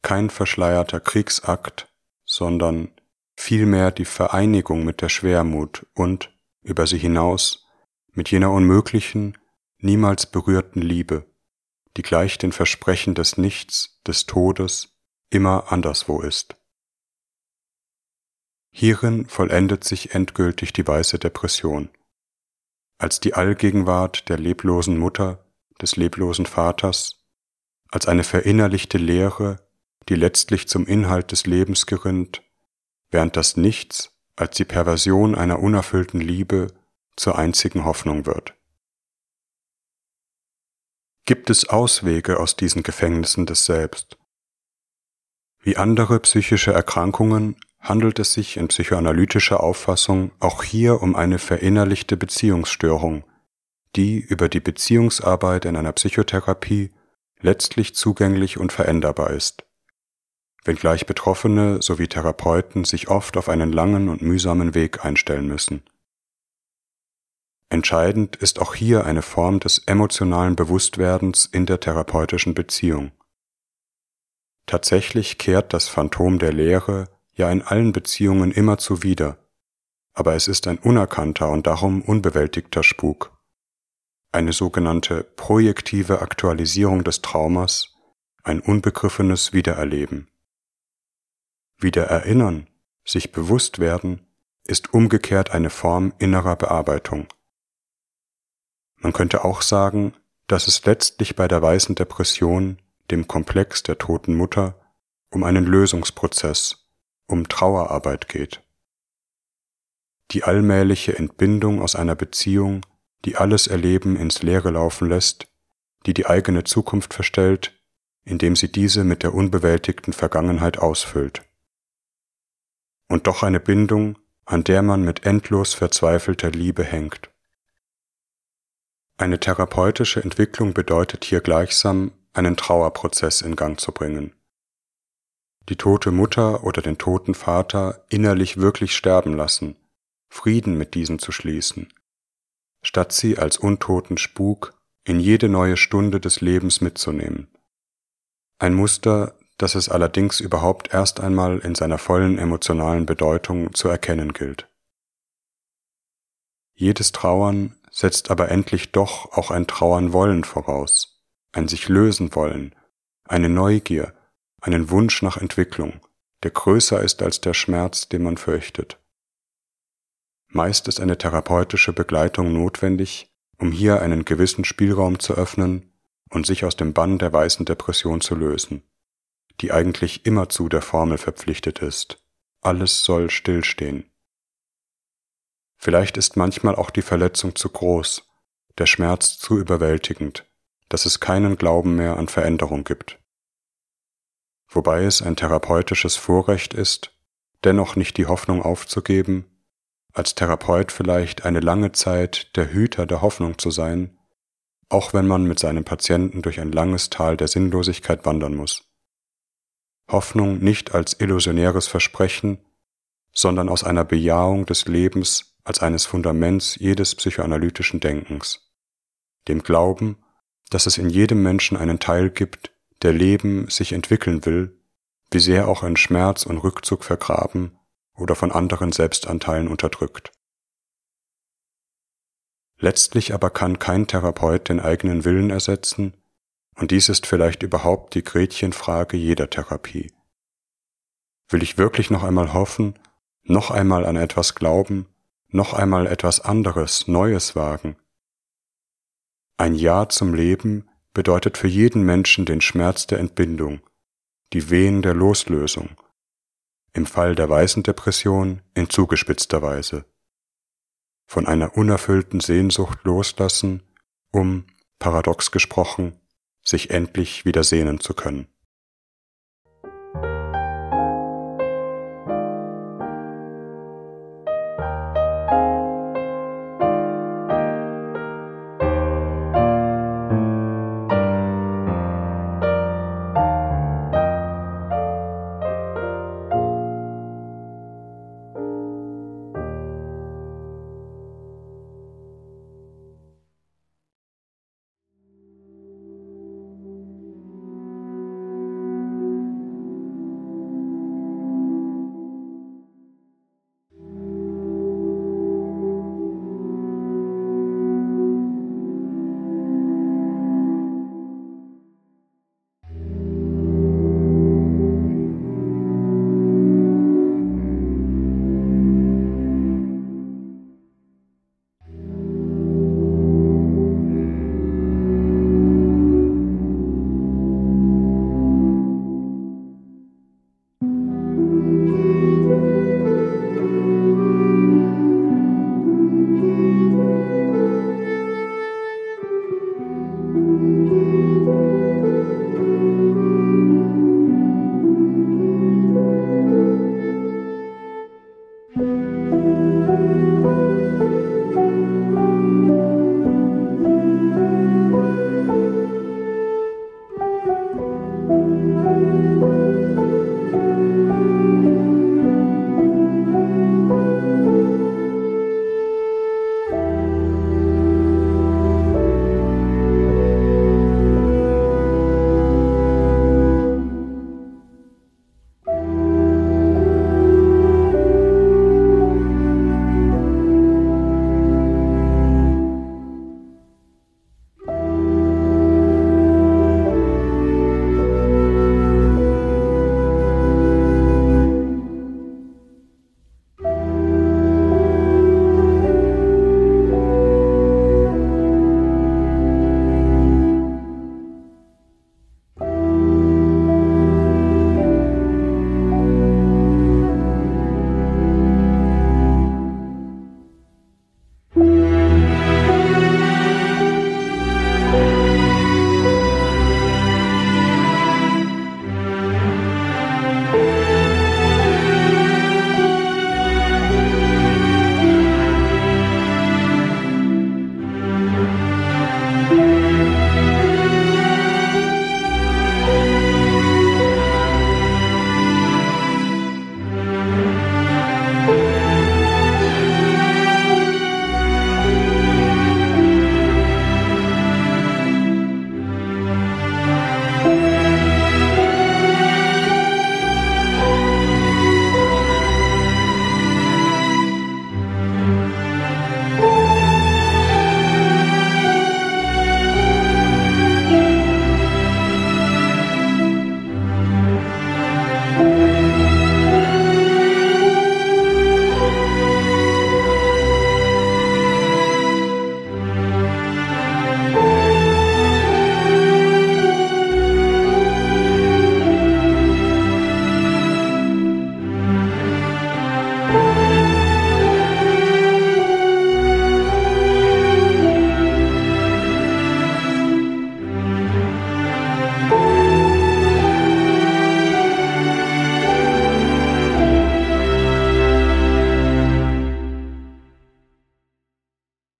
[SPEAKER 2] kein verschleierter Kriegsakt, sondern vielmehr die Vereinigung mit der Schwermut und, über sie hinaus, mit jener unmöglichen, niemals berührten Liebe, die gleich den Versprechen des Nichts, des Todes, immer anderswo ist. Hierin vollendet sich endgültig die weiße Depression, als die Allgegenwart der leblosen Mutter des leblosen Vaters, als eine verinnerlichte Lehre, die letztlich zum Inhalt des Lebens gerinnt, während das Nichts als die Perversion einer unerfüllten Liebe zur einzigen Hoffnung wird. Gibt es Auswege aus diesen Gefängnissen des Selbst? Wie andere psychische Erkrankungen handelt es sich in psychoanalytischer Auffassung auch hier um eine verinnerlichte Beziehungsstörung, die über die Beziehungsarbeit in einer Psychotherapie letztlich zugänglich und veränderbar ist. Wenngleich Betroffene sowie Therapeuten sich oft auf einen langen und mühsamen Weg einstellen müssen. Entscheidend ist auch hier eine Form des emotionalen Bewusstwerdens in der therapeutischen Beziehung. Tatsächlich kehrt das Phantom der Lehre ja in allen Beziehungen immer zuwider, aber es ist ein unerkannter und darum unbewältigter Spuk eine sogenannte projektive Aktualisierung des Traumas, ein unbegriffenes Wiedererleben. Wieder erinnern, sich bewusst werden, ist umgekehrt eine Form innerer Bearbeitung. Man könnte auch sagen, dass es letztlich bei der weißen Depression, dem Komplex der toten Mutter, um einen Lösungsprozess, um Trauerarbeit geht. Die allmähliche Entbindung aus einer Beziehung die alles Erleben ins Leere laufen lässt, die die eigene Zukunft verstellt, indem sie diese mit der unbewältigten Vergangenheit ausfüllt. Und doch eine Bindung, an der man mit endlos verzweifelter Liebe hängt. Eine therapeutische Entwicklung bedeutet hier gleichsam, einen Trauerprozess in Gang zu bringen. Die tote Mutter oder den toten Vater innerlich wirklich sterben lassen, Frieden mit diesen zu schließen, statt sie als untoten Spuk in jede neue Stunde des Lebens mitzunehmen. Ein Muster, das es allerdings überhaupt erst einmal in seiner vollen emotionalen Bedeutung zu erkennen gilt. Jedes Trauern setzt aber endlich doch auch ein Trauern wollen voraus, ein sich lösen wollen, eine Neugier, einen Wunsch nach Entwicklung, der größer ist als der Schmerz, den man fürchtet. Meist ist eine therapeutische Begleitung notwendig, um hier einen gewissen Spielraum zu öffnen und sich aus dem Bann der weißen Depression zu lösen, die eigentlich immerzu der Formel verpflichtet ist. Alles soll stillstehen. Vielleicht ist manchmal auch die Verletzung zu groß, der Schmerz zu überwältigend, dass es keinen Glauben mehr an Veränderung gibt. Wobei es ein therapeutisches Vorrecht ist, dennoch nicht die Hoffnung aufzugeben als Therapeut vielleicht eine lange Zeit der Hüter der Hoffnung zu sein, auch wenn man mit seinem Patienten durch ein langes Tal der Sinnlosigkeit wandern muss. Hoffnung nicht als illusionäres Versprechen, sondern aus einer Bejahung des Lebens als eines Fundaments jedes psychoanalytischen Denkens, dem Glauben, dass es in jedem Menschen einen Teil gibt, der Leben sich entwickeln will, wie sehr auch in Schmerz und Rückzug vergraben oder von anderen Selbstanteilen unterdrückt. Letztlich aber kann kein Therapeut den eigenen Willen ersetzen, und dies ist vielleicht überhaupt die Gretchenfrage jeder Therapie. Will ich wirklich noch einmal hoffen, noch einmal an etwas glauben, noch einmal etwas anderes, Neues wagen? Ein Ja zum Leben bedeutet für jeden Menschen den Schmerz der Entbindung, die Wehen der Loslösung im Fall der weißen Depression in zugespitzter Weise. Von einer unerfüllten Sehnsucht loslassen, um, paradox gesprochen, sich endlich wieder sehnen zu können.